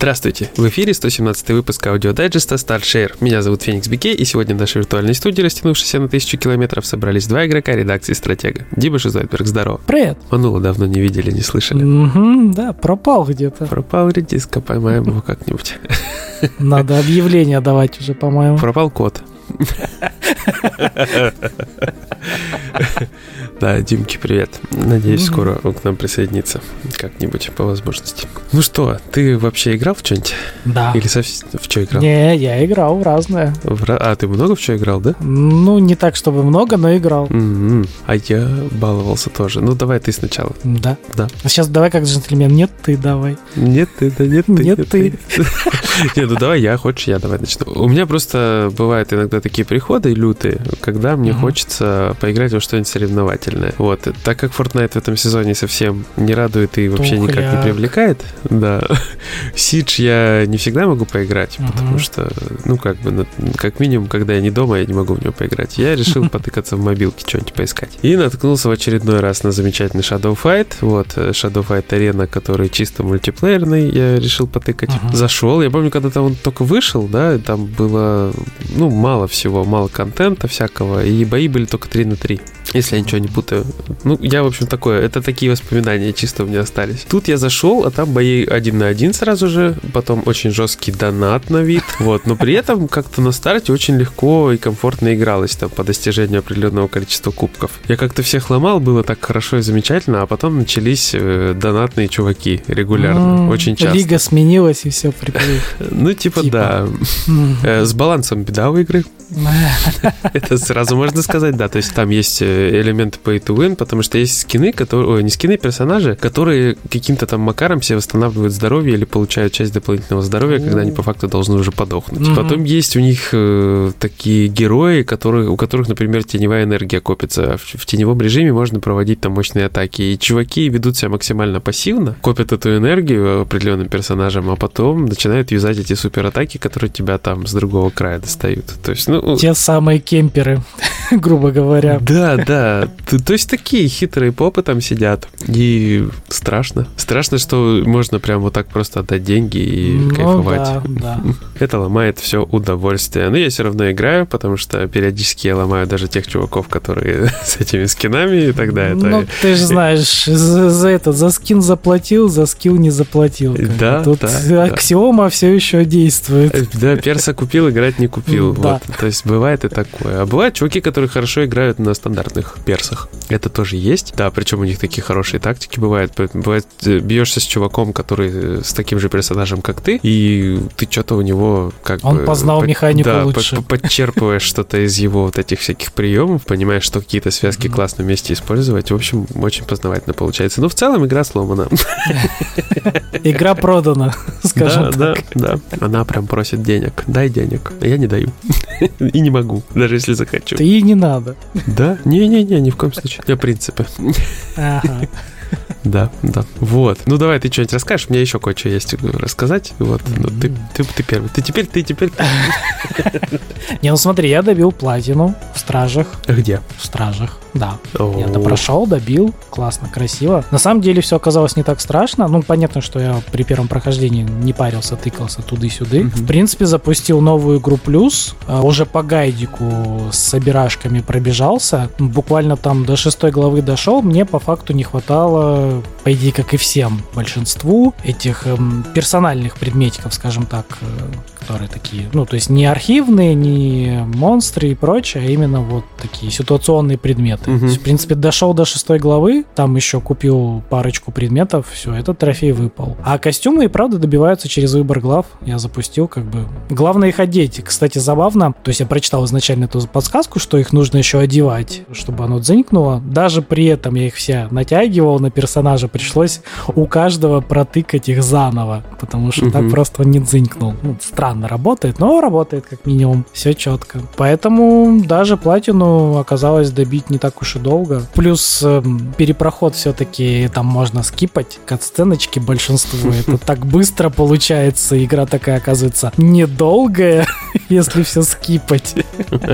Здравствуйте! В эфире 117 выпуск аудиодайджеста StartShare. Меня зовут Феникс Бике, и сегодня в нашей виртуальной студии, растянувшейся на тысячу километров, собрались два игрока редакции «Стратега». Дима Шизайдберг, здорово. Привет. Манула давно не видели, не слышали. Угу, да, пропал где-то. Пропал редиска, поймаем его как-нибудь. Надо объявление давать уже, по-моему. Пропал кот. Да, Димки, привет. Надеюсь, скоро он к нам присоединится как-нибудь по возможности. Ну что, ты вообще играл в что-нибудь? Да. Или совсем в что играл? Не, я играл в разное. В А, ты много в что играл, да? Ну, не так, чтобы много, но играл. А я баловался тоже. Ну, давай ты сначала. Да. Да. А сейчас давай как джентльмен. Нет, ты давай. Нет, ты, да нет, ты. Нет, ты. Не, ну давай я, хочешь, я давай начну. У меня просто бывают иногда такие приходы лютые, когда мне хочется поиграть во что-нибудь соревновательное. Вот, так как Fortnite в этом сезоне совсем не радует и вообще никак не Тухляк. привлекает, да, Сидж я не всегда могу поиграть, Мгм. потому что, ну, как бы, как минимум, когда я не дома, я не могу в него поиграть. Я решил потыкаться в мобилке, что-нибудь поискать. И наткнулся в очередной раз на замечательный Shadow Fight. Вот, э, Shadow Fight Arena, который чисто мультиплеерный, я решил потыкать. Мгм. Зашел, я помню, когда там он только вышел, да, там было, ну, мало всего, мало контента всякого, и бои были только 3 на 3. Если я ничего не путаю. Ну, я, в общем, такое. Это такие воспоминания чисто у меня остались. Тут я зашел, а там бои один на один сразу же. Потом очень жесткий донат на вид. Вот. Но при этом как-то на старте очень легко и комфортно игралось там по достижению определенного количества кубков. Я как-то всех ломал, было так хорошо и замечательно, а потом начались э, донатные чуваки регулярно. М, Очень часто. Лига сменилась, и все приплыл. Ну, типа, Типа. да. Э, С балансом беда у игры. Это сразу можно сказать, да. То есть там есть э, элементы pay to win, потому что есть скины, которые... Ой, не скины, персонажи, которые каким-то там макаром себе восстанавливают здоровье или получают часть дополнительного здоровья, когда они по факту должны уже подохнуть. Мгм. Потом есть у них э, такие герои, которые, у которых, например, теневая энергия копится. В, в теневом режиме можно проводить там мощные атаки. И чуваки ведут себя максимально пассивно, копят эту энергию определенным персонажам, а потом начинают юзать эти суператаки, которые тебя там с другого края достают. То есть, ну, Те самые кемперы, грубо говоря. да, да. То есть такие хитрые попы там сидят. И страшно. Страшно, что можно прям вот так просто отдать деньги и Ну кайфовать. да, да. Это ломает все удовольствие. Но я все равно играю, потому что периодически я ломаю даже тех чуваков, которые с этими скинами, и тогда это... Ну, ты же знаешь, за, за это, за скин заплатил, за скилл не заплатил. Да, Тут да, да. аксиома все еще действует. Э, Да, перса купил, играть не купил. Да. Вот. То есть бывает и такое. А бывают чуваки, которые хорошо играют на стандартных персах. Это тоже есть. Да, причем у них такие хорошие тактики бывают. Бывает, э, бьешься с чуваком, который э, с таким же персонажем, как ты, и ты что-то у него как Он бы... познал под- механику да, лучше. под- подчерпываешь что-то из его вот этих всяких приемов, понимаешь, что какие-то связки классно вместе использовать. В общем, очень познавательно получается. Но в целом игра сломана. Игра продана, скажем да, так. да, да. Она прям просит денег. Дай денег. А я не даю. И не могу, даже если захочу. И не надо. Да? Не-не-не, ни в коем случае. Я принципы. Ага. Да, да. Вот. Ну давай ты что-нибудь расскажешь. У меня еще кое-что есть рассказать. Вот. Ну, ты, ты, ты первый. Ты теперь, ты теперь. Не, ну смотри, я добил платину в стражах. Где? В стражах, да. Я это прошел, добил, классно, красиво. На самом деле все оказалось не так страшно. Ну, понятно, что я при первом прохождении не парился, тыкался туды-сюды. В принципе, запустил новую игру плюс. а, Уже по гайдику с собирашками пробежался. Буквально там до шестой главы дошел. Мне по факту не хватало, по идее, как и всем, большинству этих эм, персональных предметиков, скажем так, э, которые такие, ну, то есть не архивные, не монстры и прочее, а именно вот такие ситуационные предметы. То есть, в принципе, дошел до шестой главы, там еще купил парочку предметов, все, этот трофей выпал. А костюмы и правда добиваются через выбор глав. Я запустил как бы... Главное их одеть. Кстати, забавно, то есть я прочитал изначально эту подсказку, что их нужно еще одевать, чтобы оно дзынькнуло. Даже при этом я их все натягивал на персонажа, пришлось у каждого протыкать их заново, потому что так Мгм. просто он не дзынькнул. Ну, странно работает, но работает как минимум. Все четко. Поэтому даже платину оказалось добить не так уж и долго. Плюс эм, перепроход все-таки там можно скипать. Кат-сценочки большинство. Это так быстро получается. Игра такая, оказывается, недолгая, если все скипать.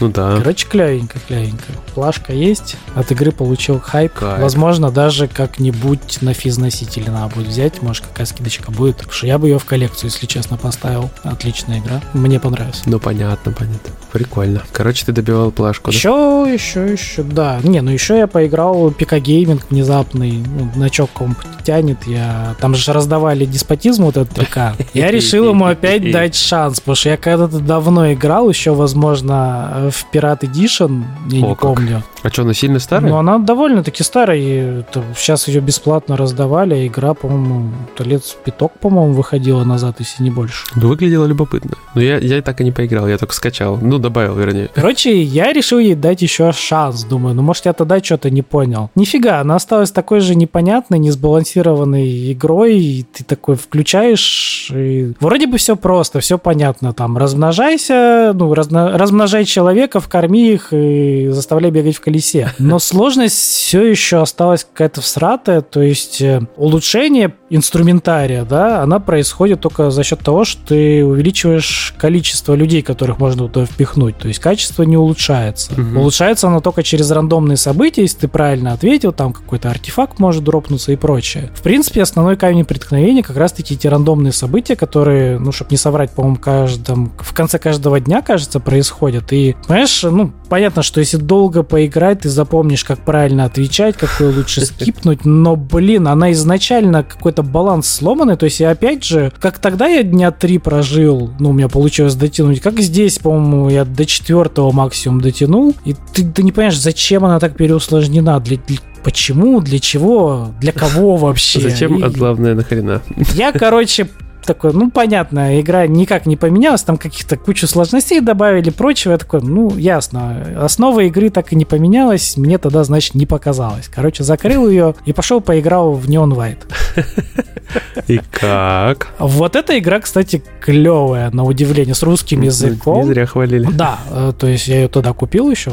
Ну да. Короче, клевенько, клевенько. Плашка есть, от игры получил хайп. Кайф. Возможно, даже как-нибудь на физносителе надо будет взять, может, какая скидочка будет. Потому что я бы ее в коллекцию, если честно, поставил. Отличная игра. Мне понравилась. Ну понятно, понятно. Прикольно. Короче, ты добивал плашку, да? Еще, еще, еще, да. Не, ну еще я поиграл ПК-гейминг внезапный. Ну, значок комп тянет. Я... Там же раздавали Despotism вот этот 3K. Я решил ему опять дать шанс, потому что я когда-то давно играл, еще, возможно, в Pirate Edition, я О, не как. помню. А что, она сильно старая? Но она довольно-таки старая. и сейчас ее бесплатно раздавали. а Игра, по-моему, то лет пяток, по-моему, выходила назад, если не больше. Ну, выглядело любопытно. Но я, я так и не поиграл, я только скачал. Ну, добавил, вернее. Короче, я решил ей дать еще шанс. Думаю, ну, может, я тогда что-то не понял. Нифига, она осталась такой же непонятной, несбалансированной игрой. И ты такой включаешь, и вроде бы все просто, все понятно. Там, размножайся, ну, разно- размножай человеков, корми их и заставляй бегать в колесе. Но сложность все еще осталась какая-то всратая, то есть э, улучшение инструментария, да, она происходит только за счет того, что ты увеличиваешь количество людей, которых можно туда впихнуть. То есть качество не улучшается. Мгм. Улучшается оно только через рандомные события, если ты правильно ответил, там какой-то артефакт может дропнуться и прочее. В принципе, основной камень преткновения как раз-таки эти рандомные события, которые, ну, чтобы не соврать, по-моему, каждом, в конце каждого дня, кажется, происходят. И, понимаешь, ну, понятно, что если долго поиграть, ты запомнишь, как правильно отвечать, какой лучше скипнуть, но, блин, она изначально какой-то баланс сломанный, то есть я опять же, как тогда я дня три прожил, ну, у меня получилось дотянуть, как здесь, по-моему, я до четвертого максимум дотянул, и ты, ты не понимаешь, зачем она так переусложнена, для, для- почему, для чего, для кого вообще. Зачем, И- а главное, нахрена? я, короче, такой, ну, понятно, игра никак не поменялась, там каких-то кучу сложностей добавили, прочего. Я такой, ну, ясно, основа игры так и не поменялась, мне тогда, значит, не показалось. Короче, закрыл ее и пошел поиграл в Neon White. И как? Вот эта игра, кстати, клевая, на удивление, с русским Не языком. зря хвалили. Да, э, то есть я ее тогда купил еще,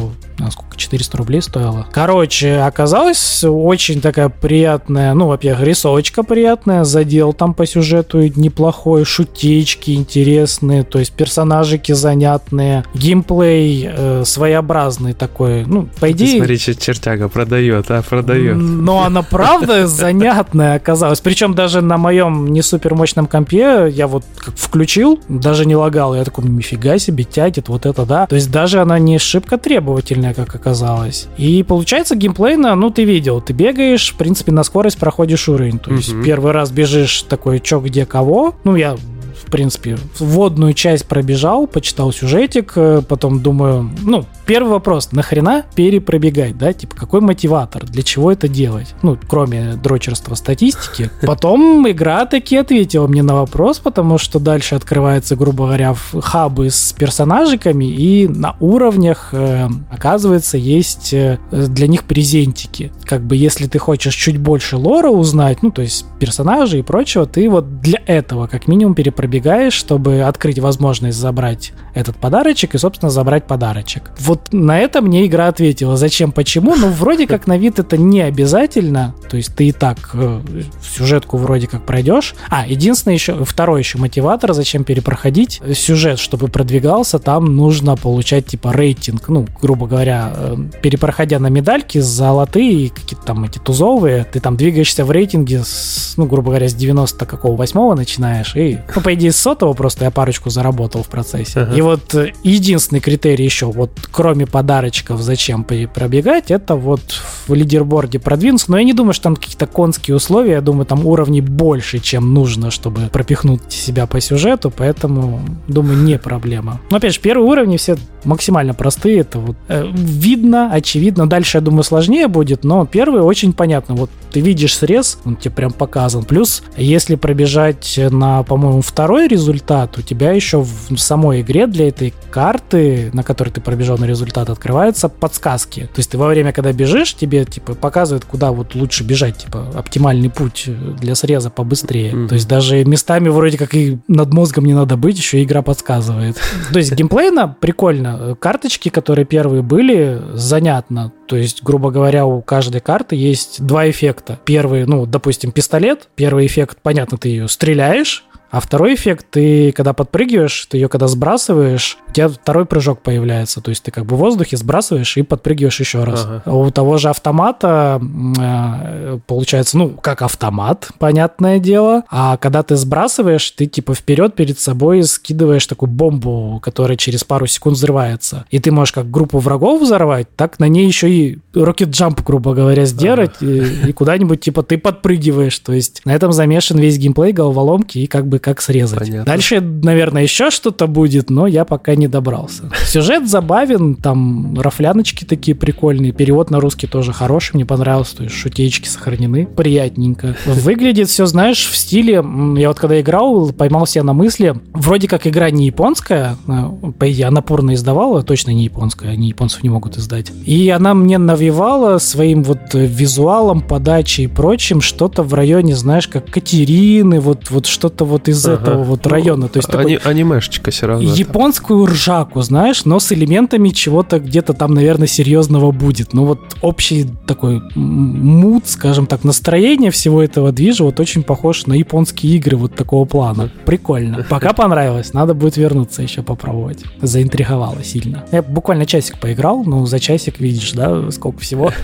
сколько, 400 рублей стоила. Короче, оказалась очень такая приятная, ну, во-первых, рисовочка приятная, задел там по сюжету неплохой, шутечки интересные, то есть персонажики занятные, геймплей э, своеобразный такой, ну, по Ты идее... смотри, чер- чертяга продает, а, продает. Но она правда занятная оказалась. Причем даже на моем не супер мощном компе я вот как включил, даже не лагал. Я такой, нифига себе, тянет, вот это да. То есть даже она не шибко требовательная, как оказалось. И получается геймплейно, ну ты видел, ты бегаешь, в принципе, на скорость проходишь уровень. То есть Мгм. первый раз бежишь такой, чё, где, кого. Ну я в принципе, вводную часть пробежал, почитал сюжетик, э, потом думаю, ну, первый вопрос, нахрена перепробегать, да, типа, какой мотиватор, для чего это делать? Ну, кроме дрочерства статистики. Потом игра таки ответила мне на вопрос, потому что дальше открывается, грубо говоря, хабы с персонажиками, и на уровнях, э, оказывается, есть э, для них презентики. Как бы, если ты хочешь чуть больше лора узнать, ну, то есть персонажей и прочего, ты вот для этого как минимум перепробегаешь, чтобы открыть возможность забрать этот подарочек и, собственно, забрать подарочек. Вот на это мне игра ответила. Зачем, почему? Ну, вроде как на вид это не обязательно. То есть ты и так э, сюжетку вроде как пройдешь. А, единственное еще, второй еще мотиватор, зачем перепроходить сюжет, чтобы продвигался, там нужно получать типа рейтинг. Ну, грубо говоря, э, перепроходя на медальки золотые и какие-то там эти тузовые, ты там двигаешься в рейтинге с, ну, грубо говоря, с 90 какого восьмого начинаешь и, ну, по идее, с сотого просто я парочку заработал в процессе. Ага. И вот э, единственный критерий еще, вот кроме подарочков, зачем пробегать, это вот в лидерборде продвинуться. Но я не думаю, что там какие-то конские условия. Я думаю, там уровней больше, чем нужно, чтобы пропихнуть себя по сюжету. Поэтому, думаю, не проблема. Но опять же, первые уровни все максимально простые. Это вот э, видно, очевидно. Дальше, я думаю, сложнее будет, но первые очень понятно. Вот ты видишь срез, он тебе прям показан. Плюс, если пробежать на, по-моему, второй результат, у тебя еще в самой игре для этой карты, на которой ты пробежал на результат, открываются подсказки. То есть ты во время, когда бежишь, тебе типа показывают, куда вот лучше бежать, типа оптимальный путь для среза побыстрее. Мгм. То есть даже местами вроде как и над мозгом не надо быть, еще игра подсказывает. То есть геймплейно прикольно. Карточки, которые первые были, занятно. То есть, грубо говоря, у каждой карты есть два эффекта. Первый, ну, допустим, пистолет. Первый эффект, понятно, ты ее стреляешь, А второй эффект, ты когда подпрыгиваешь, ты ее когда сбрасываешь, у тебя второй прыжок появляется. То есть ты как бы в воздухе сбрасываешь и подпрыгиваешь еще раз. Ага. У того же автомата э, получается, ну, как автомат, понятное дело. А когда ты сбрасываешь, ты типа вперед перед собой скидываешь такую бомбу, которая через пару секунд взрывается. И ты можешь как группу врагов взорвать, так на ней еще и рокет-джамп, грубо говоря, сделать, ага. и, и куда-нибудь типа ты подпрыгиваешь. То есть на этом замешан весь геймплей, головоломки и как бы как срезать. Понятно. Дальше, наверное, еще что-то будет, но я пока не добрался. Сюжет забавен, там рафляночки такие прикольные, перевод на русский тоже хороший, мне понравился, то есть шутечки сохранены, приятненько. Выглядит все, знаешь, в стиле, я вот когда играл, поймал себя на мысли, вроде как игра не японская, а, по идее, она порно издавала, точно не японская, они японцев не могут издать. И она мне навевала своим вот визуалом, подачей и прочим что-то в районе, знаешь, как Катерины, вот, вот что-то вот из ага. этого вот района. То есть Ани- такой анимешечка все равно. Японскую ржаку, знаешь, но с элементами чего-то где-то там, наверное, серьезного будет. Ну вот общий такой мут, скажем так, настроение всего этого движа вот очень похож на японские игры вот такого плана. Прикольно. Пока понравилось, надо будет вернуться еще попробовать. Заинтриговало сильно. Я буквально часик поиграл, ну за часик видишь, да, сколько всего.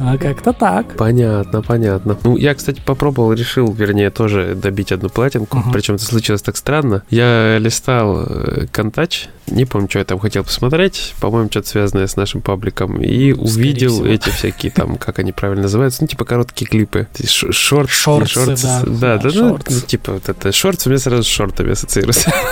А как-то так. Понятно, понятно. Ну, я, кстати, попробовал, решил, вернее, тоже добить одну платинку. Угу. Причем это случилось так странно. Я листал э, Контач, не помню, что я там хотел посмотреть, по-моему, что-то связанное с нашим пабликом, и Скорее увидел всего. эти всякие там, как они правильно называются, ну, типа короткие клипы. Шорт, шорты, да. Да, да, ну, ну, типа вот это шорт, у меня сразу с шортами ассоциируется.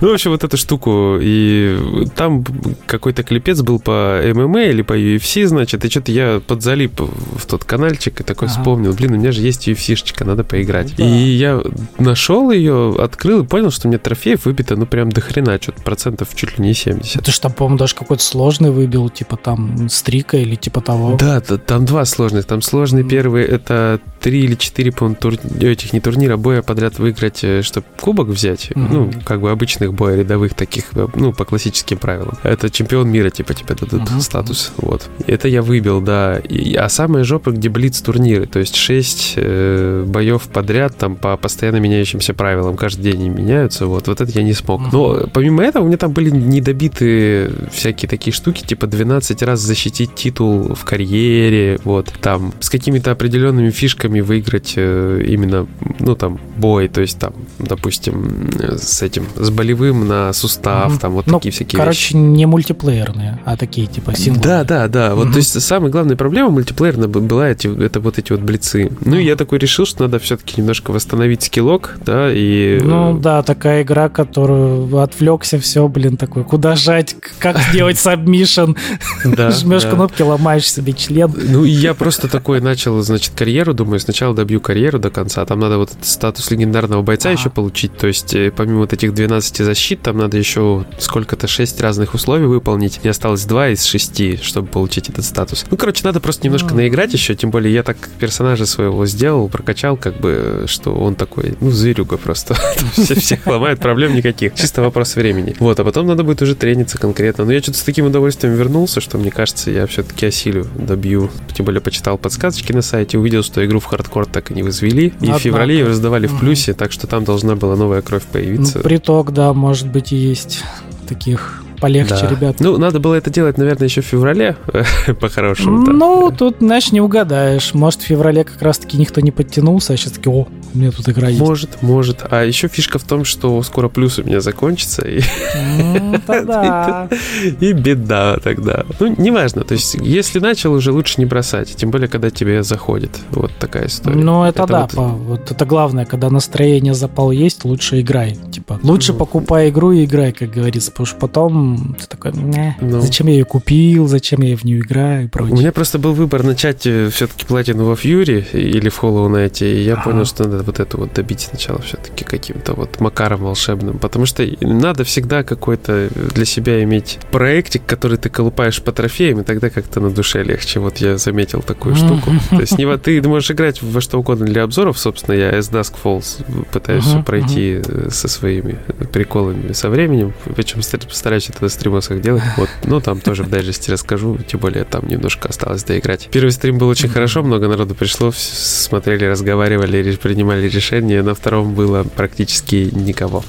Ну, в общем, вот эту штуку, и там какой-то клипец был по ММА или по UFC, значит, и что-то я подзалип в тот каналчик и такой вспомнил, блин, у меня же есть UFC-шечка, надо поиграть. И я нашел ее, открыл и понял, что у меня трофеев выбито, ну, прям до хрена, что-то процентов чуть ли не 70. Ты же там, по-моему, даже какой-то сложный выбил, типа там стрика или типа того. Да, там два сложных. Там сложный первый, это три или четыре, по-моему, тур... этих не турнира, боя подряд выиграть, э, чтобы кубок взять. Mm-hmm. Ну, как бы обычных боя рядовых таких, э, ну, по классическим правилам. Это чемпион мира, типа, тебе дадут mm-hmm. статус. Вот. Это я выбил, да. И, а самая жопа, где блиц турниры. То есть шесть э, боев подряд, там, по постоянно меняющимся правилам. Каждый день они меняются. Вот, вот это я не смог. Но помимо этого, у меня там были недобиты всякие такие штуки, типа 12 раз защитить титул в карьере, вот, там, с какими-то определенными фишками выиграть э, именно, ну, там, бой, то есть, там, допустим, с этим, с болевым на сустав, mm-hmm. там, вот ну, такие всякие короче, вещи. не мультиплеерные, а такие, типа, синглы. Да, да, да, mm-hmm. вот, то есть, самая главная проблема мультиплеерная была эти, это вот эти вот блицы. Ну, mm-hmm. я такой решил, что надо все-таки немножко восстановить скиллок, да, и... Ну, да, такая игра, которую отвлекся, все, блин, такой, куда жать, как сделать submission, жмешь кнопки, ломаешь себе член. Ну, и я просто такой начал, значит, карьеру, думаю, сначала добью карьеру до конца. Там надо вот статус легендарного бойца еще получить. То есть, э, помимо вот этих 12 защит, там надо еще сколько-то 6 разных условий выполнить. Мне осталось 2 из 6, чтобы получить этот статус. Ну, короче, надо просто немножко ага. наиграть еще. Тем более, я так персонажа своего сделал, прокачал, как бы, что он такой, ну, зверюга просто. Всех ломает, проблем никаких. Чисто вопрос времени. Вот, а потом надо будет уже трениться конкретно. Но я что-то с таким удовольствием вернулся, что мне кажется, я все-таки осилю, добью. Тем более, почитал подсказочки на сайте, увидел, что игру в хардкор так и не возвели. И в феврале ее раздавали в плюсе, так что там должна была новая кровь появиться. Ну, приток, да, может быть, и есть таких полегче, да. ребят. Ну, надо было это делать, наверное, еще в феврале, по-хорошему. Ну, тут, знаешь, не угадаешь. Может, в феврале как раз-таки никто не подтянулся, а сейчас таки, о, у меня тут игра есть. Может, может. А еще фишка в том, что скоро плюс у меня закончится. И, и беда тогда. Ну, неважно. То есть, если начал, уже лучше не бросать. Тем более, когда тебе заходит. Вот такая история. Ну, это, да. Вот... это главное. Когда настроение запал есть, лучше играй. Типа, лучше покупай игру и играй, как говорится. Потому что потом ты такой, ну. зачем я ее купил, зачем я в нее играю и прочее. У меня просто был выбор начать все-таки платину во Фьюри или в Hollow Knight, и я ага. понял, что надо надо вот это вот добить сначала все-таки каким-то вот макаром волшебным, потому что надо всегда какой-то для себя иметь проектик, который ты колупаешь по трофеям, и тогда как-то на душе легче. Вот я заметил такую штуку. То есть не, ты можешь играть во что угодно для обзоров, собственно, я с Dusk Falls пытаюсь пройти э, со своими приколами со временем, причем постараюсь это на стримосах делать. Вот, ну, там тоже в дайджесте расскажу, тем более там немножко осталось доиграть. Первый стрим был очень хорошо, много народу пришло, смотрели, разговаривали, принимали решения. На втором было практически никого.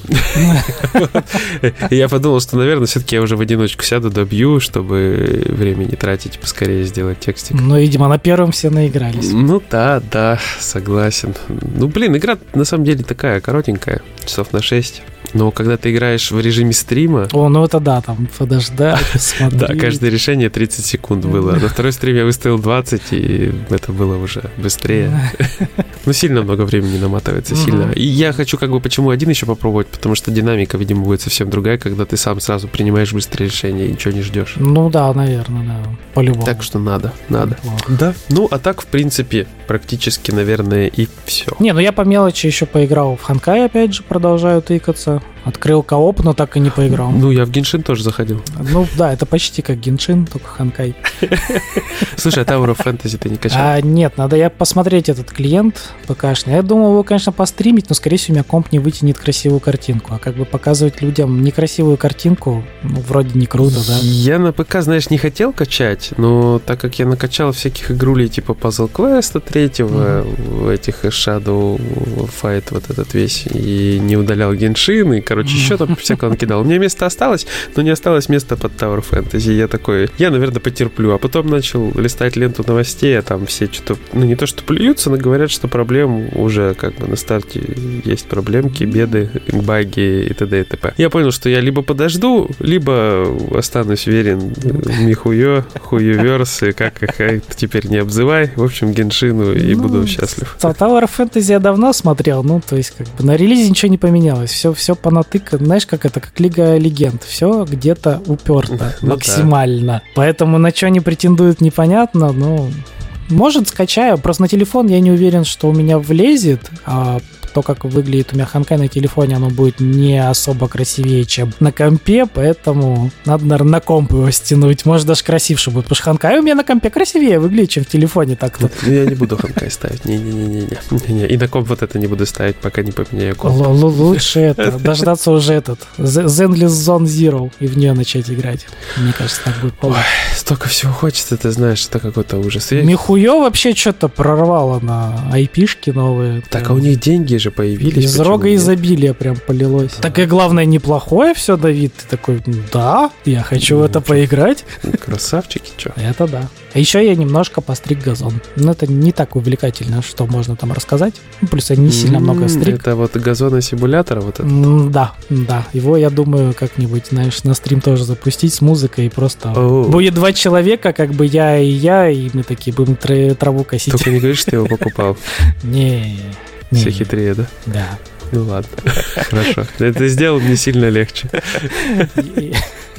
Я подумал, что, наверное, все-таки я уже в одиночку сяду, добью, чтобы время не тратить, поскорее сделать текстик. Ну, видимо, на первом все наигрались. Ну да, да, согласен. Ну, блин, игра на самом деле такая коротенькая, часов на 6. Но когда ты играешь в режиме стрима... О, ну это да, там подождать, смотреть. Да, каждое решение 30 секунд было. На второй стриме я выставил 20, и это было уже быстрее. Ну, сильно много времени наматывается, сильно. И я хочу как бы почему один еще попробовать, потому что динамика, видимо, будет совсем другая, когда ты сам сразу принимаешь быстрые решения и ничего не ждешь. Ну да, наверное, да. По-любому. Так что надо, надо. Да. Ну, а так, в принципе, практически, наверное, и все. Не, ну я по мелочи еще поиграл в Ханкай, опять же, продолжаю тыкаться. Открыл кооп, но так и не поиграл. Ну, я в Геншин тоже заходил. Ну, да, это почти как Геншин, только Ханкай. Слушай, а Tower of Fantasy ты не качал? А, нет, надо я посмотреть этот клиент ПКшный. Я думал его, конечно, постримить, но, скорее всего, у меня комп не вытянет красивую картинку. А как бы показывать людям некрасивую картинку, ну, вроде не круто, да? Я на ПК, знаешь, не хотел качать, но так как я накачал всяких игрулей типа Puzzle Quest третьего, mm-hmm. этих Shadow Fight вот этот весь, и не удалял Геншин, и, короче, еще там всякого накидал. У меня место осталось, но не осталось места под Tower Fantasy. Я такой, я, наверное, потерплю. А потом начал листать ленту новостей, а там все что-то, ну, не то что плюются, но говорят, что проблем уже как бы на старте есть проблемки, беды, баги и т.д. и т.п. Я понял, что я либо подожду, либо останусь верен Михуё, Хуюверс, и как их теперь не обзывай. В общем, Геншину и ну, буду счастлив. Tower Fantasy я давно смотрел, ну, то есть как бы на релизе ничего не поменялось. Все, все по натыка, знаешь, как это, как Лига Легенд. Все где-то уперто ну, максимально. Да. Поэтому на что они претендуют, непонятно, но может, скачаю. Просто на телефон я не уверен, что у меня влезет. А то, как выглядит у меня Ханкай на телефоне, оно будет не особо красивее, чем на компе, поэтому надо, наверное, на комп его стянуть. Может, даже красивше будет, потому что Ханкай у меня на компе красивее выглядит, чем в телефоне так-то. Ну, я не буду Ханкай ставить, не-не-не-не. И на комп вот это не буду ставить, пока не поменяю комп. Лучше это, дождаться уже этот, Zenless Zone Zero, и в нее начать играть. Мне кажется, так будет получше. Столько всего хочется, ты знаешь, это какой-то ужас. Михуё вообще что-то прорвало на айпишки новые. Так, а у них деньги же появились. Из рога изобилия прям полилось. Так и главное, неплохое все, Давид. Ты такой, да, я хочу ну, в это что? поиграть. Красавчики, что? Это да. А еще я немножко постриг газон. Но это не так увлекательно, что можно там рассказать. Ну, плюс я не сильно много стриг. Это вот газона симулятора вот это? Да, да. Его, я думаю, как-нибудь, знаешь, на стрим тоже запустить с музыкой и просто... Будет два человека, как бы я и я, и мы такие будем траву косить. Только не говоришь, что ты его покупал. Не, все хитрее, да? Да. Ну ладно, хорошо. Это сделал мне сильно легче.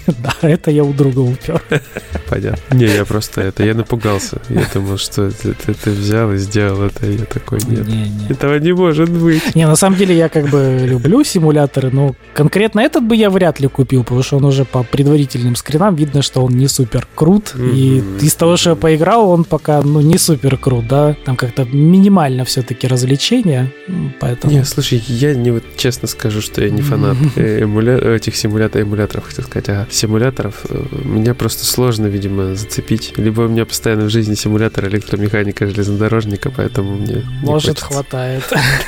Да, это я у друга упер. Понятно. Не, я просто это, я напугался. Я думал, что ты, ты, ты взял и сделал это, я такой, нет, не, не. этого не может быть. Не, на самом деле я как бы люблю симуляторы, но конкретно этот бы я вряд ли купил, потому что он уже по предварительным скринам видно, что он не супер крут. Mm-hmm. И из того, что я поиграл, он пока, ну, не супер крут, да. Там как-то минимально все-таки развлечения, поэтому... Не, слушай, я не вот честно скажу, что я не фанат эмуля... этих симуляторов, эмуляторов, хотел сказать, ага симуляторов э, меня просто сложно, видимо, зацепить. Либо у меня постоянно в жизни симулятор электромеханика, железнодорожника, поэтому мне Может, хватает.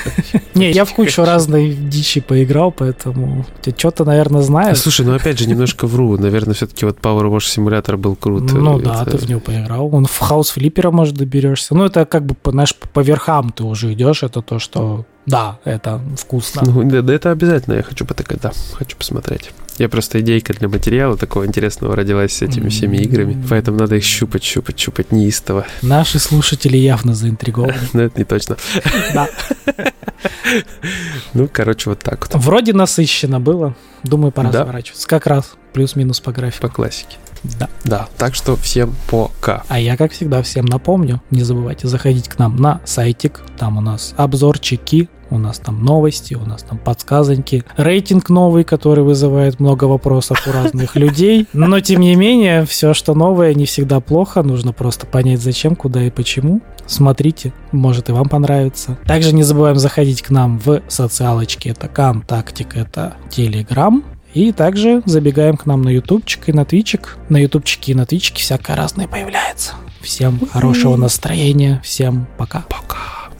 Не, я в кучу разной дичи поиграл, поэтому ты что-то, наверное, знаешь. Слушай, ну опять же, немножко вру. Наверное, все-таки вот Power Wash симулятор был крут. Ну да, ты в него поиграл. Он в хаус флиппера, может, доберешься. Ну, это как бы, знаешь, по верхам ты уже идешь. Это то, что да, это вкусно. Ну, да, да, это обязательно. Я хочу потыкать, да, хочу посмотреть. Я просто идейка для материала такого интересного родилась с этими всеми играми, поэтому надо их щупать, щупать, щупать неистово. Наши слушатели явно заинтригованы. Но это не точно. Да. Ну, короче, вот так вот. Вроде насыщенно было. Думаю, пора сворачиваться. Как раз плюс-минус по графику. По классике. Да. Да, так что всем пока. А я, как всегда, всем напомню, не забывайте заходить к нам на сайтик, там у нас обзорчики у нас там новости, у нас там подсказоньки, рейтинг новый, который вызывает много вопросов у разных людей. Но, тем не менее, все, что новое, не всегда плохо. Нужно просто понять, зачем, куда и почему. Смотрите, может и вам понравится. Также не забываем заходить к нам в социалочки. Это ВКонтактик, это Телеграм. И также забегаем к нам на ютубчик и на твичик. На ютубчике и на твичике всякое разное появляется. Всем хорошего настроения. Всем пока. Пока.